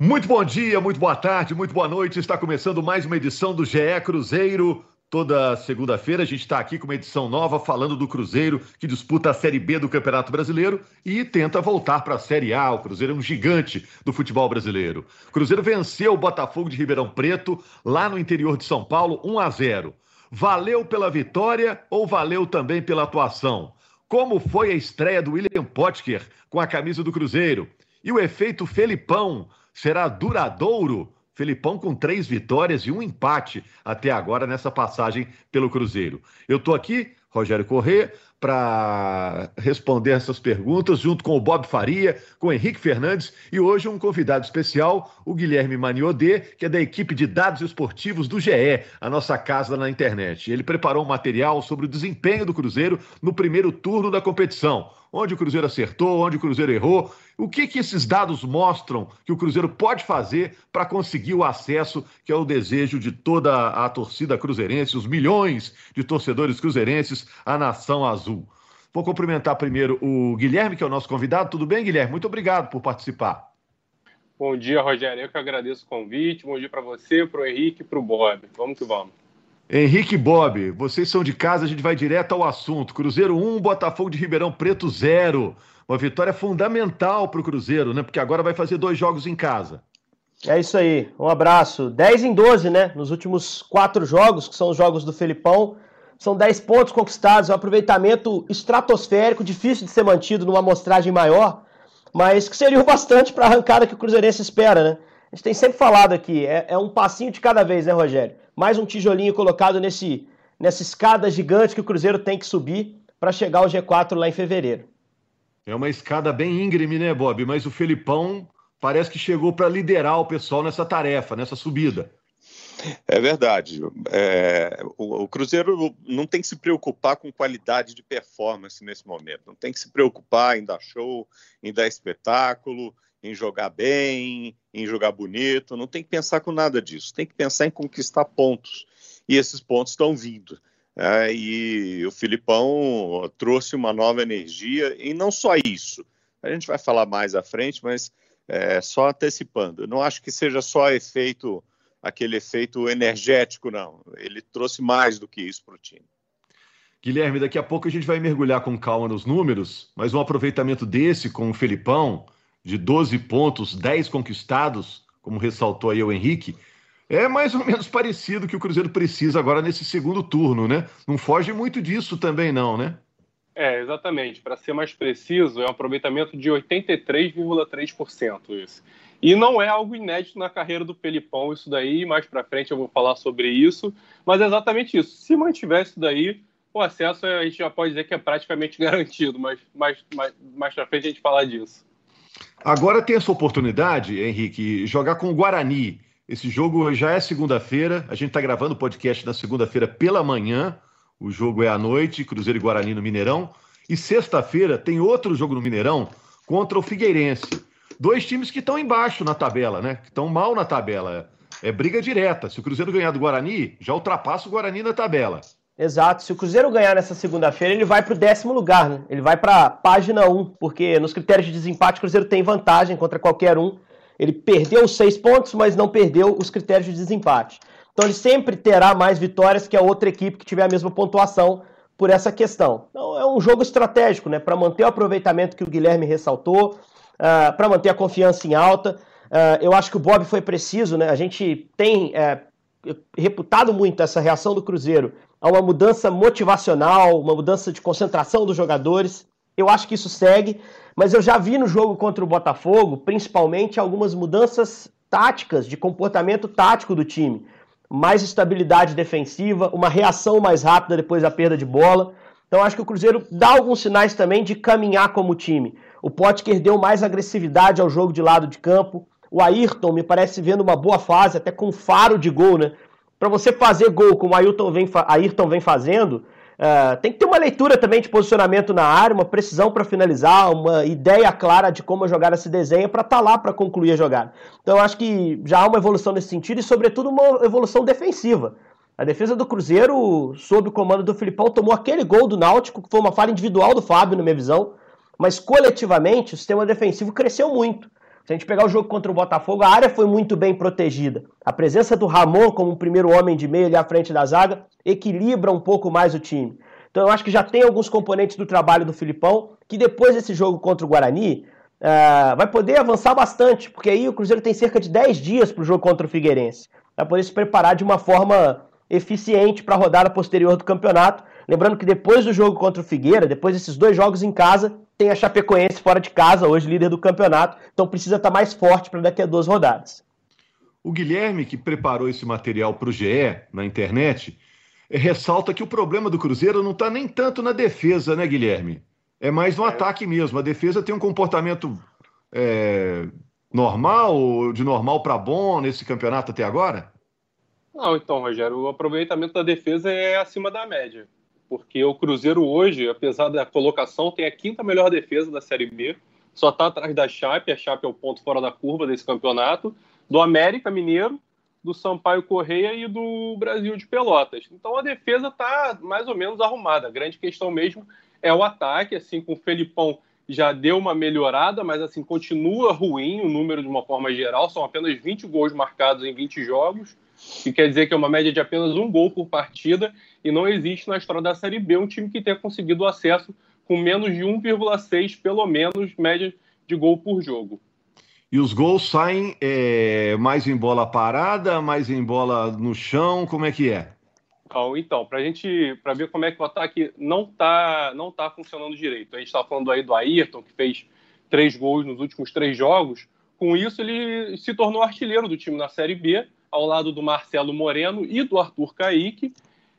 Muito bom dia, muito boa tarde, muito boa noite. Está começando mais uma edição do GE Cruzeiro. Toda segunda-feira a gente está aqui com uma edição nova falando do Cruzeiro que disputa a Série B do Campeonato Brasileiro e tenta voltar para a Série A. O Cruzeiro é um gigante do futebol brasileiro. O Cruzeiro venceu o Botafogo de Ribeirão Preto lá no interior de São Paulo 1 a 0. Valeu pela vitória ou valeu também pela atuação? Como foi a estreia do William Potker com a camisa do Cruzeiro? E o efeito Felipão será duradouro. Felipão com três vitórias e um empate até agora nessa passagem pelo Cruzeiro. Eu estou aqui, Rogério Corrêa, para responder essas perguntas, junto com o Bob Faria, com o Henrique Fernandes e hoje um convidado especial, o Guilherme Maniodê, que é da equipe de dados esportivos do GE, a nossa casa na internet. Ele preparou um material sobre o desempenho do Cruzeiro no primeiro turno da competição onde o Cruzeiro acertou, onde o Cruzeiro errou. O que, que esses dados mostram que o Cruzeiro pode fazer para conseguir o acesso, que é o desejo de toda a torcida cruzeirense, os milhões de torcedores cruzeirenses, a nação azul? Vou cumprimentar primeiro o Guilherme, que é o nosso convidado. Tudo bem, Guilherme? Muito obrigado por participar. Bom dia, Rogério. Eu que agradeço o convite. Bom dia para você, para o Henrique e para o Bob. Vamos que vamos. Henrique Bob, vocês são de casa, a gente vai direto ao assunto. Cruzeiro 1, Botafogo de Ribeirão Preto 0. Uma vitória fundamental para o Cruzeiro, né? Porque agora vai fazer dois jogos em casa. É isso aí. Um abraço. 10 em 12, né? Nos últimos quatro jogos, que são os jogos do Felipão. São 10 pontos conquistados, um aproveitamento estratosférico, difícil de ser mantido numa amostragem maior, mas que seria o bastante para a arrancada que o Cruzeirense espera, né? A gente tem sempre falado aqui, é, é um passinho de cada vez, né, Rogério? mais um tijolinho colocado nesse, nessa escada gigante que o Cruzeiro tem que subir para chegar ao G4 lá em fevereiro. É uma escada bem íngreme, né, Bob? Mas o Felipão parece que chegou para liderar o pessoal nessa tarefa, nessa subida. É verdade. É, o, o, Cruzeiro não tem que se preocupar com qualidade de performance nesse momento. Não tem que se preocupar em dar show, em dar espetáculo em jogar bem, em jogar bonito, não tem que pensar com nada disso, tem que pensar em conquistar pontos. E esses pontos estão vindo. É, e o Filipão trouxe uma nova energia, e não só isso, a gente vai falar mais à frente, mas é, só antecipando, não acho que seja só efeito, aquele efeito energético, não. Ele trouxe mais do que isso para o time. Guilherme, daqui a pouco a gente vai mergulhar com calma nos números, mas um aproveitamento desse com o Felipão, de 12 pontos, 10 conquistados, como ressaltou aí o Henrique, é mais ou menos parecido que o Cruzeiro precisa agora nesse segundo turno, né? Não foge muito disso também, não, né? É, exatamente. Para ser mais preciso, é um aproveitamento de 83,3% isso. E não é algo inédito na carreira do Felipão, isso daí, mais para frente eu vou falar sobre isso, mas é exatamente isso. Se mantiver isso daí, o acesso a gente já pode dizer que é praticamente garantido, mas mais, mais, mais para frente a gente falar disso. Agora tem essa oportunidade, Henrique, jogar com o Guarani. Esse jogo já é segunda-feira, a gente está gravando o podcast na segunda-feira pela manhã, o jogo é à noite, Cruzeiro e Guarani no Mineirão. E sexta-feira tem outro jogo no Mineirão contra o Figueirense. Dois times que estão embaixo na tabela, né? Que estão mal na tabela. É briga direta. Se o Cruzeiro ganhar do Guarani, já ultrapassa o Guarani na tabela. Exato. Se o Cruzeiro ganhar nessa segunda-feira, ele vai para o décimo lugar, né? Ele vai para página 1, porque nos critérios de desempate o Cruzeiro tem vantagem contra qualquer um. Ele perdeu os seis pontos, mas não perdeu os critérios de desempate. Então ele sempre terá mais vitórias que a outra equipe que tiver a mesma pontuação por essa questão. Então é um jogo estratégico, né? Para manter o aproveitamento que o Guilherme ressaltou, uh, ah, para manter a confiança em alta. Uh, eu acho que o Bob foi preciso, né? A gente tem uh, reputado muito essa reação do Cruzeiro a uma mudança motivacional, uma mudança de concentração dos jogadores. Eu acho que isso segue, mas eu já vi no jogo contra o Botafogo, principalmente, algumas mudanças táticas, de comportamento tático do time. Mais estabilidade defensiva, uma reação mais rápida depois da perda de bola. Então acho que o Cruzeiro dá alguns sinais também de caminhar como time. O Potker deu mais agressividade ao jogo de lado de campo. O Ayrton me parece vendo uma boa fase, até com faro de gol, né? para você fazer gol como o Ayrton vem, Ayrton vem fazendo, uh, tem que ter uma leitura também de posicionamento na área, uma precisão para finalizar, uma ideia clara de como a jogada se desenha para estar tá lá para concluir a jogada. Então eu acho que já há uma evolução nesse sentido e, sobretudo, uma evolução defensiva. A defesa do Cruzeiro, sob o comando do Filipão, tomou aquele gol do Náutico, que foi uma falha individual do Fábio, na minha visão, mas coletivamente o sistema defensivo cresceu muito. Se a gente pegar o jogo contra o Botafogo, a área foi muito bem protegida. A presença do Ramon como primeiro homem de meio ali à frente da zaga equilibra um pouco mais o time. Então eu acho que já tem alguns componentes do trabalho do Filipão que depois desse jogo contra o Guarani uh, vai poder avançar bastante, porque aí o Cruzeiro tem cerca de 10 dias para o jogo contra o Figueirense. Vai poder se preparar de uma forma eficiente para a rodada posterior do campeonato. Lembrando que depois do jogo contra o Figueira, depois desses dois jogos em casa, tem a Chapecoense fora de casa, hoje líder do campeonato, então precisa estar tá mais forte para daqui a duas rodadas. O Guilherme, que preparou esse material para o GE na internet, ressalta que o problema do Cruzeiro não está nem tanto na defesa, né, Guilherme? É mais no é. ataque mesmo. A defesa tem um comportamento é, normal, de normal para bom nesse campeonato até agora? Não, então, Rogério, o aproveitamento da defesa é acima da média porque o Cruzeiro hoje, apesar da colocação, tem a quinta melhor defesa da Série B, só está atrás da Chape, a Chape é o ponto fora da curva desse campeonato, do América Mineiro, do Sampaio Correia e do Brasil de Pelotas. Então a defesa está mais ou menos arrumada. A grande questão mesmo é o ataque, assim, com o Felipão já deu uma melhorada, mas assim continua ruim o número de uma forma geral, são apenas 20 gols marcados em 20 jogos que quer dizer que é uma média de apenas um gol por partida, e não existe na história da Série B um time que tenha conseguido acesso com menos de 1,6, pelo menos, média de gol por jogo. E os gols saem é, mais em bola parada, mais em bola no chão, como é que é? Então, para a gente, para ver como é que o ataque não está não tá funcionando direito. A gente está falando aí do Ayrton, que fez três gols nos últimos três jogos. Com isso, ele se tornou artilheiro do time na Série B ao lado do Marcelo Moreno e do Arthur Caíque.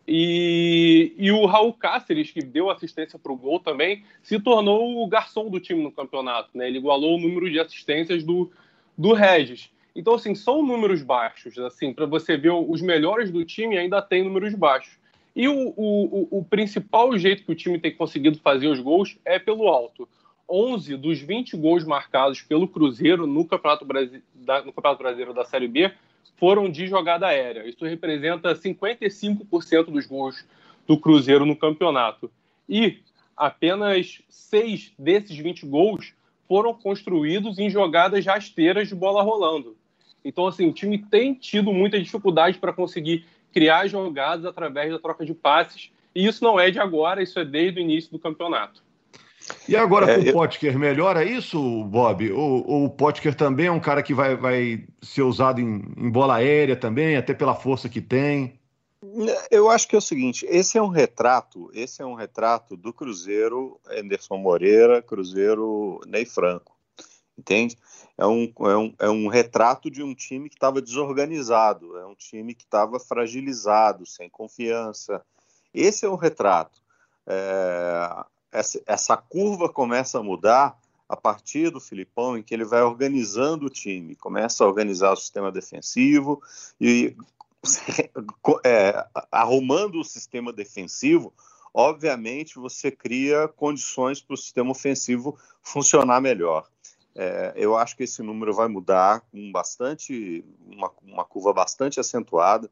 E, e o Raul Cáceres, que deu assistência para o gol também, se tornou o garçom do time no campeonato. Né? Ele igualou o número de assistências do, do Regis. Então, assim, são números baixos. assim Para você ver os melhores do time, ainda tem números baixos. E o, o, o, principal jeito que o time tem conseguido fazer os gols é pelo alto. 11 dos 20 gols marcados pelo Cruzeiro no Campeonato, Brasi no Campeonato Brasileiro da Série B foram de jogada aérea. Isso representa 55% dos gols do Cruzeiro no campeonato. E apenas seis desses 20 gols foram construídos em jogadas rasteiras de bola rolando. Então, assim, o time tem tido muita dificuldade para conseguir criar jogadas através da troca de passes. E isso não é de agora, isso é desde o início do campeonato. E agora com é, o Potker, melhora isso, Bob? Ou, ou, o Potker também é um cara que vai, vai ser usado em, em, bola aérea também, até pela força que tem? Eu acho que é o seguinte, esse é um retrato, esse é um retrato do Cruzeiro Anderson Moreira, Cruzeiro Ney Franco, entende? É um, é um, é um retrato de um time que estava desorganizado, é um time que estava fragilizado, sem confiança. Esse é o retrato. É, essa, essa curva começa a mudar a partir do Filipão, em que ele vai organizando o time, começa a organizar o sistema defensivo e é, arrumando o sistema defensivo, obviamente você cria condições para o sistema ofensivo funcionar melhor. É, eu acho que esse número vai mudar com bastante uma, uma curva bastante acentuada.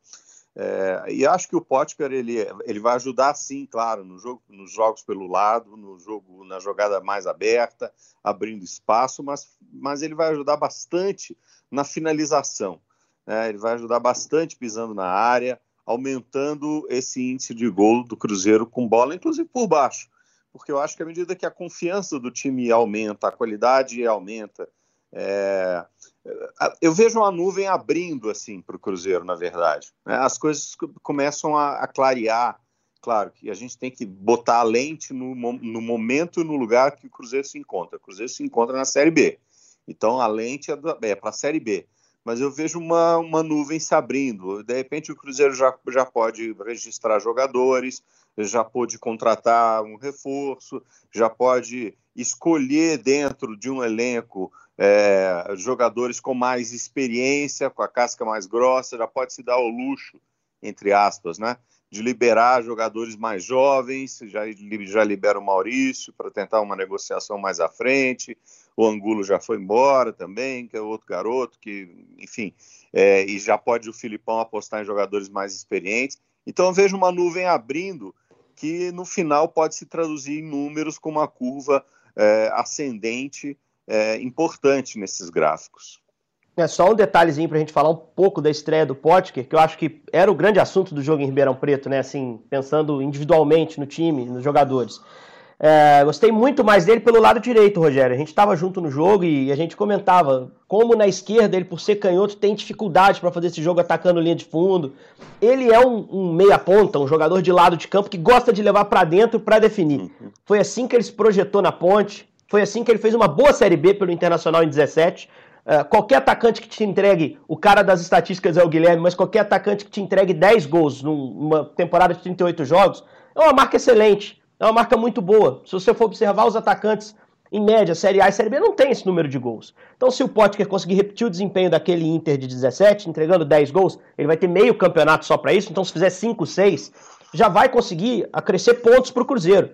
É, e acho que o Potker ele, ele vai ajudar sim, claro, no jogo, nos jogos pelo lado, no jogo na jogada mais aberta, abrindo espaço, mas, mas ele vai ajudar bastante na finalização. Né? Ele vai ajudar bastante pisando na área, aumentando esse índice de gol do Cruzeiro com bola, inclusive por baixo, porque eu acho que à medida que a confiança do time aumenta, a qualidade aumenta, é, eu vejo uma nuvem abrindo assim para o Cruzeiro, na verdade. Né? As coisas começam a, a, clarear. Claro que a gente tem que botar a lente no, no momento e no lugar que o Cruzeiro se encontra. O Cruzeiro se encontra na Série B. Então a lente é, é para a Série B. Mas eu vejo uma, uma nuvem se abrindo. De repente o Cruzeiro já, já pode registrar jogadores, já pode contratar um reforço, já pode escolher dentro de um elenco é, jogadores com mais experiência, com a casca mais grossa, já pode se dar o luxo, entre aspas, né? De liberar jogadores mais jovens, já, já libera o Maurício para tentar uma negociação mais à frente. O Angulo já foi embora também, que é outro garoto, que, enfim, é, e já pode o Filipão apostar em jogadores mais experientes. Então eu vejo uma nuvem abrindo que no final pode se traduzir em números com uma curva é, ascendente é, importante nesses gráficos. É só um detalhezinho para a gente falar um pouco da estreia do Potker, que eu acho que era o grande assunto do jogo em Ribeirão Preto, né? Assim, pensando individualmente no time, nos jogadores. É, gostei muito mais dele pelo lado direito, Rogério. A gente estava junto no jogo e a gente comentava como na esquerda ele, por ser canhoto, tem dificuldade para fazer esse jogo atacando linha de fundo. Ele é um, um meia-ponta, um jogador de lado de campo que gosta de levar para dentro para definir. Uhum. Foi assim que ele se projetou na ponte. Foi assim que ele fez uma boa Série B pelo Internacional em 17. Uh, qualquer atacante que te entregue, o cara das estatísticas é o Guilherme, mas qualquer atacante que te entregue 10 gols numa temporada de 38 jogos, é uma marca excelente, é uma marca muito boa. Se você for observar os atacantes, em média, Série A e Série B não tem esse número de gols. Então, se o Potker conseguir repetir o desempenho daquele Inter de 17, entregando 10 gols, ele vai ter meio campeonato só para isso. Então, se fizer 5, 6, já vai conseguir acrescer pontos para o Cruzeiro.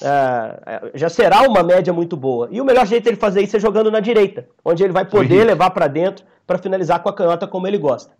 Uh, já será uma média muito boa. E o melhor jeito dele fazer isso é jogando na direita, onde ele vai poder levar para dentro para finalizar com a canhota como ele gosta.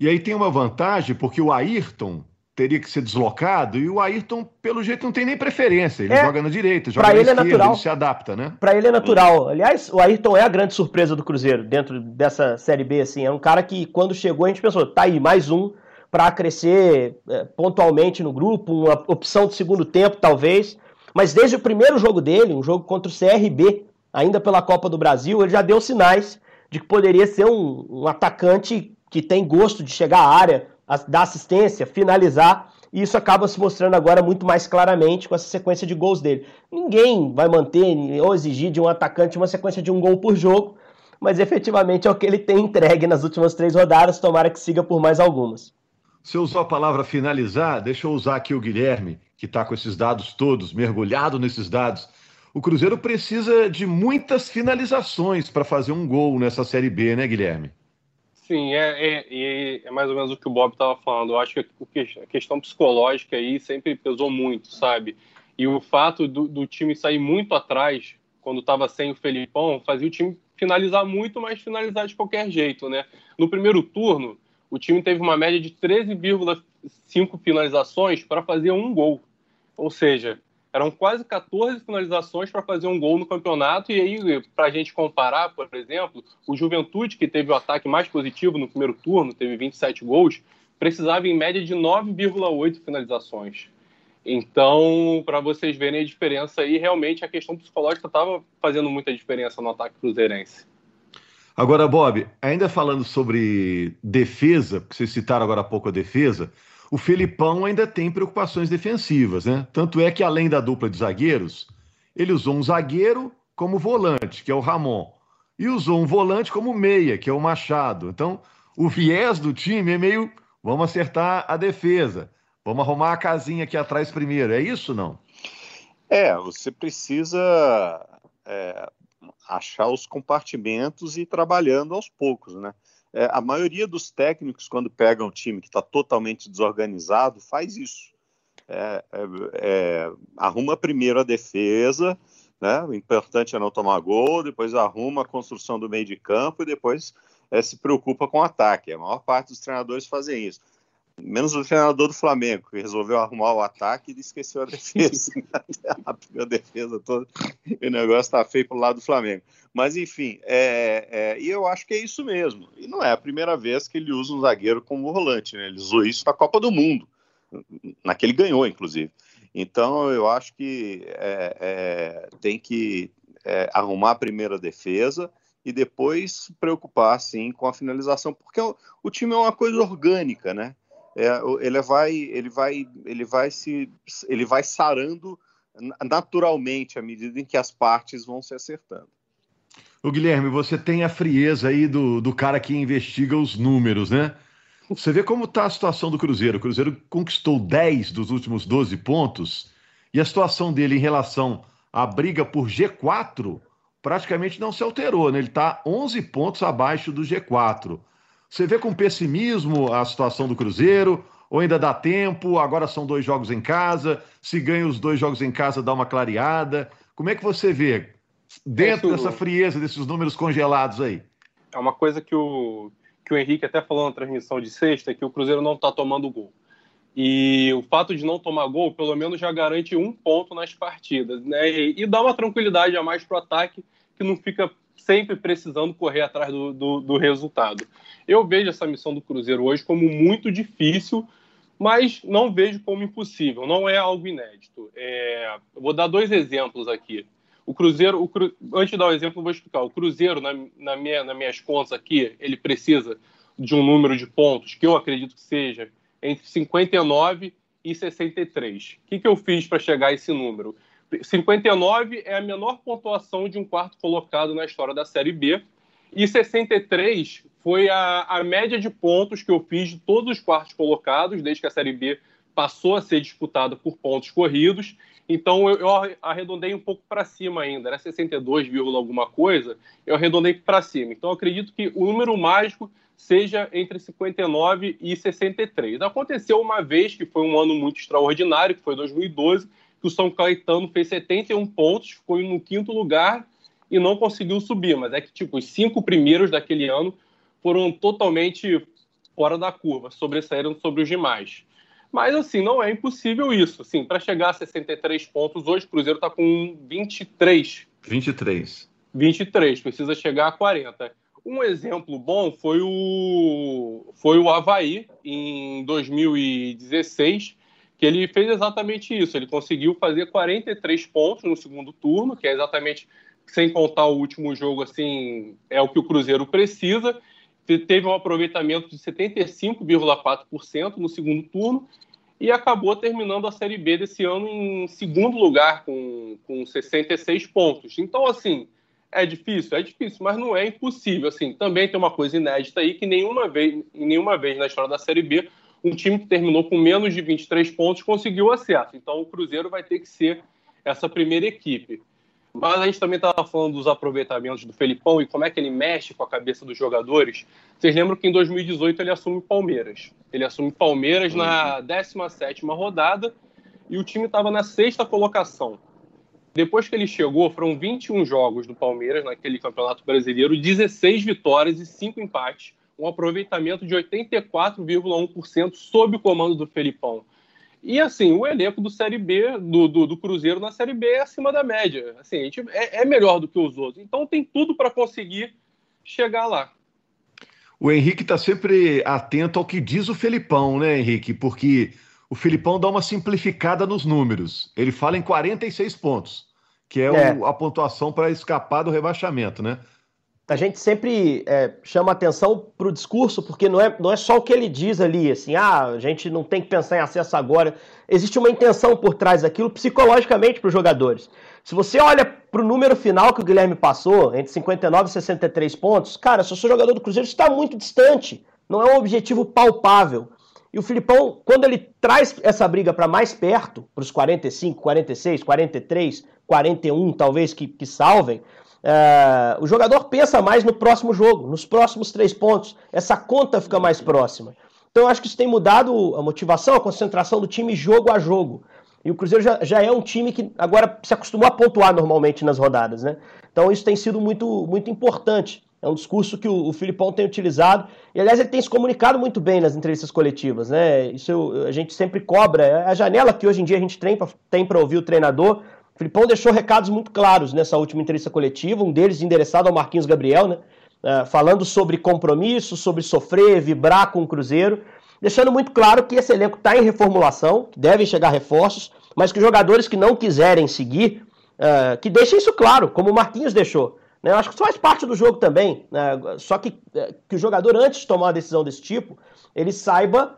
E aí tem uma vantagem, porque o Ayrton teria que ser deslocado e o Ayrton, pelo jeito, não tem nem preferência. Ele é, joga na direita, joga na ele esquerda, é natural. ele se adapta, né? Para ele é natural. Aliás, o Ayrton é a grande surpresa do Cruzeiro dentro dessa Série B. Assim. É um cara que, quando chegou, a gente pensou, tá aí, mais um para crescer é, pontualmente no grupo, uma opção de segundo tempo, talvez. Mas desde o primeiro jogo dele, um jogo contra o CRB, ainda pela Copa do Brasil, ele já deu sinais de que poderia ser um, um atacante que tem gosto de chegar à área, dar assistência, finalizar. E isso acaba se mostrando agora muito mais claramente com essa sequência de gols dele. Ninguém vai manter ou exigir de um atacante uma sequência de um gol por jogo, mas efetivamente é o que ele tem entregue nas últimas três rodadas. Tomara que siga por mais algumas. Você usou a palavra finalizar, deixa eu usar aqui o Guilherme que está com esses dados todos, mergulhado nesses dados. O Cruzeiro precisa de muitas finalizações para fazer um gol nessa Série B, né, Guilherme? Sim, é, é, é mais ou menos o que o Bob estava falando. Eu acho que a questão psicológica aí sempre pesou muito, sabe? E o fato do, do time sair muito atrás, quando estava sem o Felipão, fazia o time finalizar muito, mas finalizar de qualquer jeito, né? No primeiro turno, o time teve uma média de 13,5 finalizações para fazer um gol. Ou seja, eram quase 14 finalizações para fazer um gol no campeonato. E aí, para a gente comparar, por exemplo, o Juventude, que teve o ataque mais positivo no primeiro turno, teve 27 gols, precisava em média de 9,8 finalizações. Então, para vocês verem a diferença aí, realmente a questão psicológica estava fazendo muita diferença no ataque cruzeirense. Agora, Bob, ainda falando sobre defesa, porque vocês citaram agora há pouco a defesa, o Felipão ainda tem preocupações defensivas, né? Tanto é que, além da dupla de zagueiros, ele usou um zagueiro como volante, que é o Ramon, e usou um volante como meia, que é o Machado. Então, o viés do time é meio vamos acertar a defesa, vamos arrumar a casinha aqui atrás primeiro. É isso não? É, você precisa é, achar os compartimentos e ir trabalhando aos poucos, né? É, a maioria dos técnicos, quando pegam um time que está totalmente desorganizado, faz isso. É, é, é, arruma primeiro a defesa, né? o importante é não tomar gol, depois arruma a construção do meio de campo e depois é, se preocupa com o ataque. A maior parte dos treinadores fazem isso menos o treinador do Flamengo, que resolveu arrumar o ataque e esqueceu a defesa. a defesa toda, e o negócio tá feio pro lado do Flamengo. Mas, enfim, é, é, e eu acho que é isso mesmo. E não é a primeira vez que ele usa um zagueiro como volante, né? Ele usou isso na Copa do Mundo, naquele ganhou, inclusive. Então, eu acho que é, é tem que é, arrumar a primeira defesa e depois se preocupar, sim, com a finalização, porque o, o time é uma coisa orgânica, né? É, ele vai, ele vai, ele vai se, ele vai sarando naturalmente à medida em que as partes vão se acertando. O Guilherme, você tem a frieza aí do, do cara que investiga os números, né? Você vê como está a situação do Cruzeiro. O Cruzeiro conquistou 10 dos últimos 12 pontos e a situação dele em relação à briga por G4 praticamente não se alterou, né? Ele está 11 pontos abaixo do G4. Você vê com pessimismo a situação do Cruzeiro? Ou ainda dá tempo? Agora são dois jogos em casa. Se ganha os dois jogos em casa, dá uma clareada. Como é que você vê dentro dessa frieza, desses números congelados aí? É uma coisa que o, que o Henrique até falou na transmissão de sexta, que o Cruzeiro não está tomando gol. E o fato de não tomar gol, pelo menos já garante um ponto nas partidas, né? E, e dá uma tranquilidade a mais para o ataque, que não fica sempre precisando correr atrás do, do, do resultado. Eu vejo essa missão do Cruzeiro hoje como muito difícil, mas não vejo como impossível, não é algo inédito. É, vou dar dois exemplos aqui. O Cruzeiro, o Cru... antes de dar o um exemplo, eu vou explicar. O Cruzeiro, na, na minha, nas minhas contas aqui, ele precisa de um número de pontos que eu acredito que seja entre 59 e 63. O que, que eu fiz para chegar a esse número? 59 é a menor pontuação de um quarto colocado na história da Série B. E 63 foi a, a média de pontos que eu fiz de todos os quartos colocados, desde que a Série B passou a ser disputada por pontos corridos. Então eu, eu arredondei um pouco para cima ainda, era 62, alguma coisa, eu arredondei para cima. Então acredito que o número mágico seja entre 59 e 63. Aconteceu uma vez que foi um ano muito extraordinário, que foi 2012, que o São Caetano fez 71 pontos, ficou no quinto lugar e não conseguiu subir. Mas é que, tipo, os cinco primeiros daquele ano foram totalmente fora da curva, sobressaíram sobre os demais. Mas, assim, não é impossível isso. Assim, para chegar a 63 pontos, hoje o Cruzeiro está com 23. 23. 23, precisa chegar a 40. Um exemplo bom foi o, foi o Havaí, em 2016, que ele fez exatamente isso. Ele conseguiu fazer 43 pontos no segundo turno, que é exatamente, sem contar o último jogo, assim, é o que o Cruzeiro precisa. Teve um aproveitamento de 75,4% no segundo turno e acabou terminando a Série B desse ano em segundo lugar, com, com 66 pontos. Então, assim, é difícil? É difícil, mas não é impossível. Assim, também tem uma coisa inédita aí que nenhuma vez, nenhuma vez na história da Série B um time que terminou com menos de 23 pontos conseguiu acesso. Então o Cruzeiro vai ter que ser essa primeira equipe. Mas a gente também estava falando dos aproveitamentos do Felipão e como é que ele mexe com a cabeça dos jogadores. Vocês lembram que em 2018 ele assume Palmeiras. Ele assume Palmeiras na 17ª rodada e o time estava na sexta colocação. Depois que ele chegou, foram 21 jogos do Palmeiras naquele Campeonato Brasileiro, 16 vitórias e 5 empates um aproveitamento de 84,1% sob o comando do Felipão. E assim, o elenco do Série B, do, do, do, Cruzeiro na Série B é acima da média. Assim, a gente é, é melhor do que os outros. Então tem tudo para conseguir chegar lá. O Henrique está sempre atento ao que diz o Felipão, né, Henrique? Porque o Felipão dá uma simplificada nos números. Ele fala em 46 pontos, que é, é. O, a pontuação para escapar do rebaixamento, né? A gente sempre é, chama atenção para o discurso, porque não é, não é só o que ele diz ali, assim, ah, a gente não tem que pensar em acesso agora. Existe uma intenção por trás daquilo psicologicamente para os jogadores. Se você olha para o número final que o Guilherme passou, entre 59 e 63 pontos, cara, se eu sou jogador do Cruzeiro, está muito distante. Não é um objetivo palpável. E o Filipão, quando ele traz essa briga para mais perto, para os 45, 46, 43, 41, talvez que, que salvem, é, o jogador pensa mais no próximo jogo, nos próximos três pontos. Essa conta fica mais próxima. Então eu acho que isso tem mudado a motivação, a concentração do time jogo a jogo. E o Cruzeiro já, já é um time que agora se acostumou a pontuar normalmente nas rodadas, né? Então isso tem sido muito, muito importante. É um discurso que o, o Filipão tem utilizado. E, aliás, ele tem se comunicado muito bem nas entrevistas coletivas, né? Isso eu, a gente sempre cobra. É a janela que hoje em dia a gente tem para ouvir o treinador. Filipão deixou recados muito claros nessa última entrevista coletiva, um deles endereçado ao Marquinhos Gabriel, né? Uh, falando sobre compromisso, sobre sofrer, vibrar com o Cruzeiro, deixando muito claro que esse elenco está em reformulação, que devem chegar reforços, mas que jogadores que não quiserem seguir, uh, que deixem isso claro, como o Marquinhos deixou. Né? Eu acho que isso faz parte do jogo também, né? só que, uh, que o jogador, antes de tomar uma decisão desse tipo, ele saiba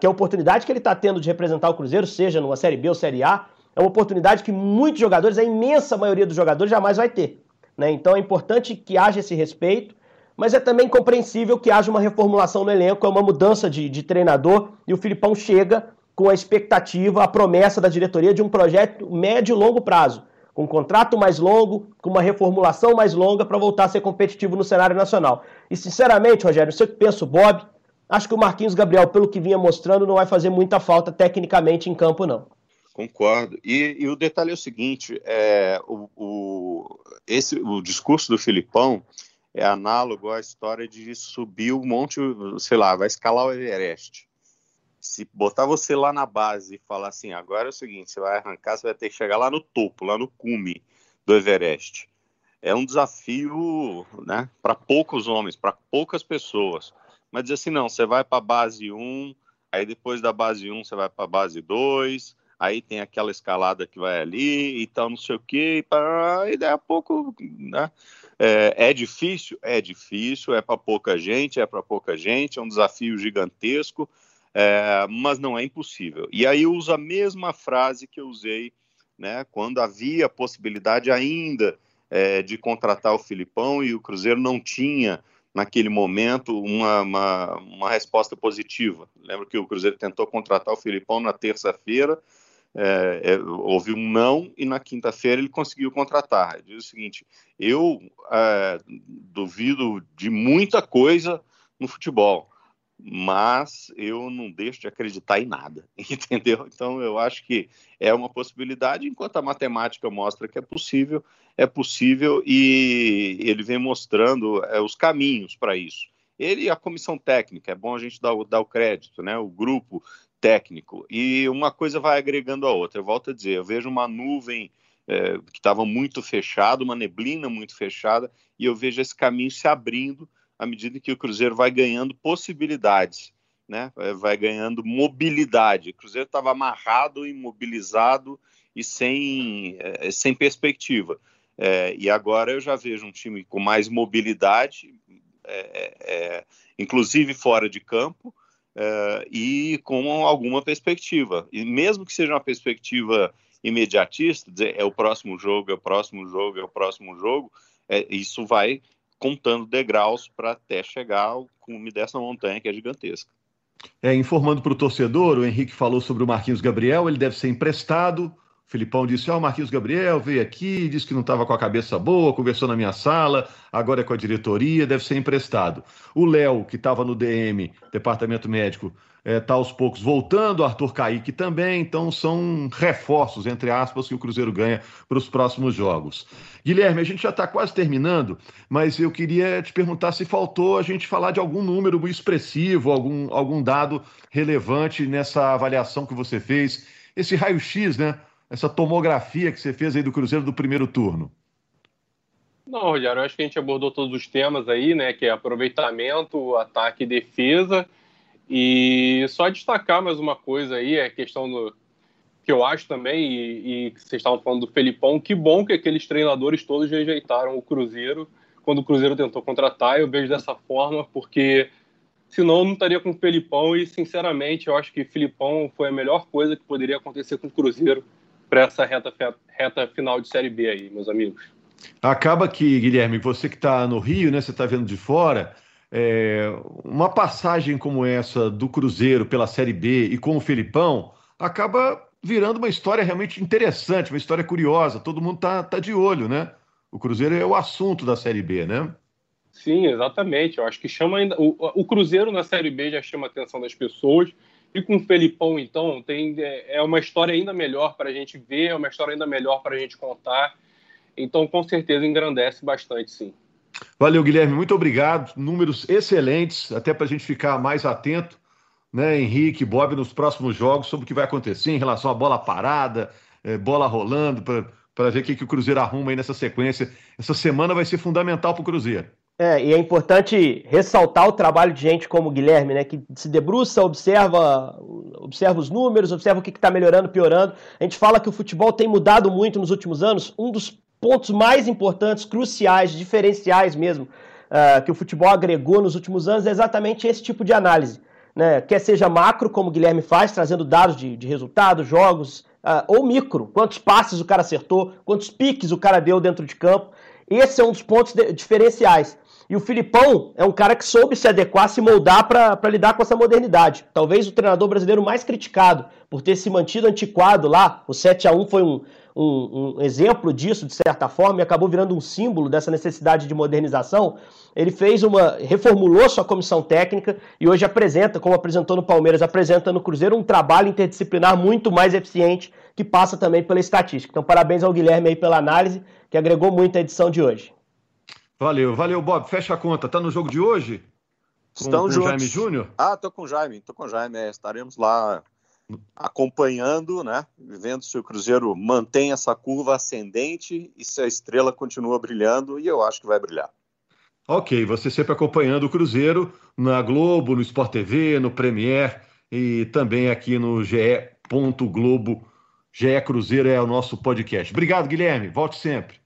que a oportunidade que ele está tendo de representar o Cruzeiro, seja numa Série B ou Série A, é uma oportunidade que muitos jogadores, a imensa maioria dos jogadores, jamais vai ter. Né? Então é importante que haja esse respeito, mas é também compreensível que haja uma reformulação no elenco, é uma mudança de, de treinador, e o Filipão chega com a expectativa, a promessa da diretoria de um projeto médio e longo prazo, com um contrato mais longo, com uma reformulação mais longa para voltar a ser competitivo no cenário nacional. E sinceramente, Rogério, eu que penso, Bob, acho que o Marquinhos Gabriel, pelo que vinha mostrando, não vai fazer muita falta tecnicamente em campo, não. Concordo. E, e, o detalhe é o seguinte: é, o, o, esse, o discurso do Filipão é análogo à história de subir o monte, sei lá, vai escalar o Everest. Se botar você lá na base e falar assim, agora é o seguinte, você vai arrancar, você vai ter que chegar lá no topo, lá no cume do Everest. é um desafio né, para poucos homens, para poucas pessoas. Mas dizer assim, não, você vai para a base 1, aí depois da base 1 você vai para a base 2, aí tem aquela escalada que vai ali e tal, não sei o quê, e, daí a pouco, né? É, é difícil? É difícil, é para pouca gente, é para pouca gente, é um desafio gigantesco, é, mas não é impossível. E aí eu uso a mesma frase que eu usei né, quando havia possibilidade ainda é, de contratar o Filipão e o Cruzeiro não tinha naquele momento uma, uma, uma, resposta positiva. Lembro que o Cruzeiro tentou contratar o Filipão na terça-feira, é, é, houve um não e na quinta-feira ele conseguiu contratar. Ele diz o seguinte: eu é, duvido de muita coisa no futebol, mas eu não deixo de acreditar em nada, entendeu? Então eu acho que é uma possibilidade, enquanto a matemática mostra que é possível, é possível e ele vem mostrando é, os caminhos para isso. Ele e a comissão técnica, é bom a gente dar, dar o crédito, né? O grupo técnico. E uma coisa vai agregando a outra. Eu volto a dizer, eu vejo uma nuvem é, que estava muito fechada, uma neblina muito fechada, e eu vejo esse caminho se abrindo à medida que o Cruzeiro vai ganhando possibilidades, né? vai ganhando mobilidade. O Cruzeiro estava amarrado, imobilizado e sem, é, sem perspectiva. É, e agora eu já vejo um time com mais mobilidade, é, é, inclusive fora de campo, uh, e com alguma perspectiva. E mesmo que seja uma perspectiva imediatista, dizer é o próximo jogo, é o próximo jogo, é o próximo jogo, é, isso vai contando degraus para até chegar ao cume dessa montanha que é gigantesca. É, informando para o torcedor, o Henrique falou sobre o Marquinhos Gabriel, ele deve ser emprestado Filipão disse: Ó, oh, o Marquinhos Gabriel veio aqui, disse que não estava com a cabeça boa, conversou na minha sala, agora é com a diretoria, deve ser emprestado. O Léo, que estava no DM, Departamento Médico, está é, tá aos poucos voltando, Arthur Kaique também, então são reforços, entre aspas, que o Cruzeiro ganha para os próximos jogos. Guilherme, a gente já está quase terminando, mas eu queria te perguntar se faltou a gente falar de algum número expressivo, algum, algum dado relevante nessa avaliação que você fez, esse raio-x, né? Essa tomografia que você fez aí do Cruzeiro do primeiro turno? Não, Rogério, acho que a gente abordou todos os temas aí, né? Que é aproveitamento, ataque e defesa. E só destacar mais uma coisa aí, é a questão do. que eu acho também, e, e vocês estavam falando do Felipão, que bom que aqueles treinadores todos rejeitaram o Cruzeiro quando o Cruzeiro tentou contratar. Eu vejo dessa forma, porque senão eu não estaria com o Felipão e, sinceramente, eu acho que o Felipão foi a melhor coisa que poderia acontecer com o Cruzeiro para essa reta, reta final de Série B aí, meus amigos. Acaba que, Guilherme, você que está no Rio, né, você está vendo de fora, é, uma passagem como essa do Cruzeiro pela Série B e com o Felipão acaba virando uma história realmente interessante, uma história curiosa. Todo mundo tá, tá de olho, né? O Cruzeiro é o assunto da Série B, né? Sim, exatamente. Eu acho que chama ainda. O, o Cruzeiro na Série B já chama a atenção das pessoas. E com o Felipão, então, tem, é, é uma história ainda melhor para a gente ver, é uma história ainda melhor para a gente contar. Então, com certeza, engrandece bastante, sim. Valeu, Guilherme, muito obrigado. Números excelentes, até para a gente ficar mais atento, né, Henrique, Bob, nos próximos jogos, sobre o que vai acontecer em relação à bola parada, é, bola rolando, para ver o que, que o Cruzeiro arruma aí nessa sequência. Essa semana vai ser fundamental para o Cruzeiro. É, e é importante ressaltar o trabalho de gente como o Guilherme, né, que se debruça, observa, observa os números, observa o que está melhorando, piorando. A gente fala que o futebol tem mudado muito nos últimos anos. Um dos pontos mais importantes, cruciais, diferenciais mesmo, uh, que o futebol agregou nos últimos anos é exatamente esse tipo de análise. Né? Quer seja macro, como o Guilherme faz, trazendo dados de, de resultados, jogos, uh, ou micro, quantos passes o cara acertou, quantos piques o cara deu dentro de campo. Esse é um dos pontos diferenciais. E o Filipão é um cara que soube se adequar, se moldar para lidar com essa modernidade. Talvez o treinador brasileiro mais criticado por ter se mantido antiquado lá. O 7 a 1 foi um, um, um, exemplo disso, de certa forma, e acabou virando um símbolo dessa necessidade de modernização. Ele fez uma. reformulou sua comissão técnica e hoje apresenta, como apresentou no Palmeiras, apresenta no Cruzeiro um trabalho interdisciplinar muito mais eficiente, que passa também pela estatística. Então, parabéns ao Guilherme aí pela análise, que agregou muito à edição de hoje. Valeu, valeu, Bob. Fecha a conta. Tá no jogo de hoje? Com, Estão com juntos. Jaime Júnior? Ah, tô com o Jaime, tô com o Jaime. É, estaremos lá acompanhando, né? Vendo se o Cruzeiro mantém essa curva ascendente e se a estrela continua brilhando, e eu acho que vai brilhar. Ok, você sempre acompanhando o Cruzeiro na Globo, no Sport TV, no Premier e também aqui no GE. Globo. GE Cruzeiro é o nosso podcast. Obrigado, Guilherme. Volte sempre.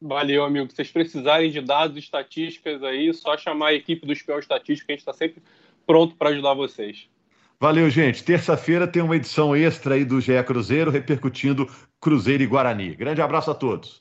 Valeu, amigo. Se vocês precisarem de dados estatísticas aí, só chamar a equipe do Espião Estatística, a gente está sempre pronto para ajudar vocês. Valeu, gente. Terça-feira tem uma edição extra aí do GE Cruzeiro repercutindo Cruzeiro e Guarani. Grande abraço a todos.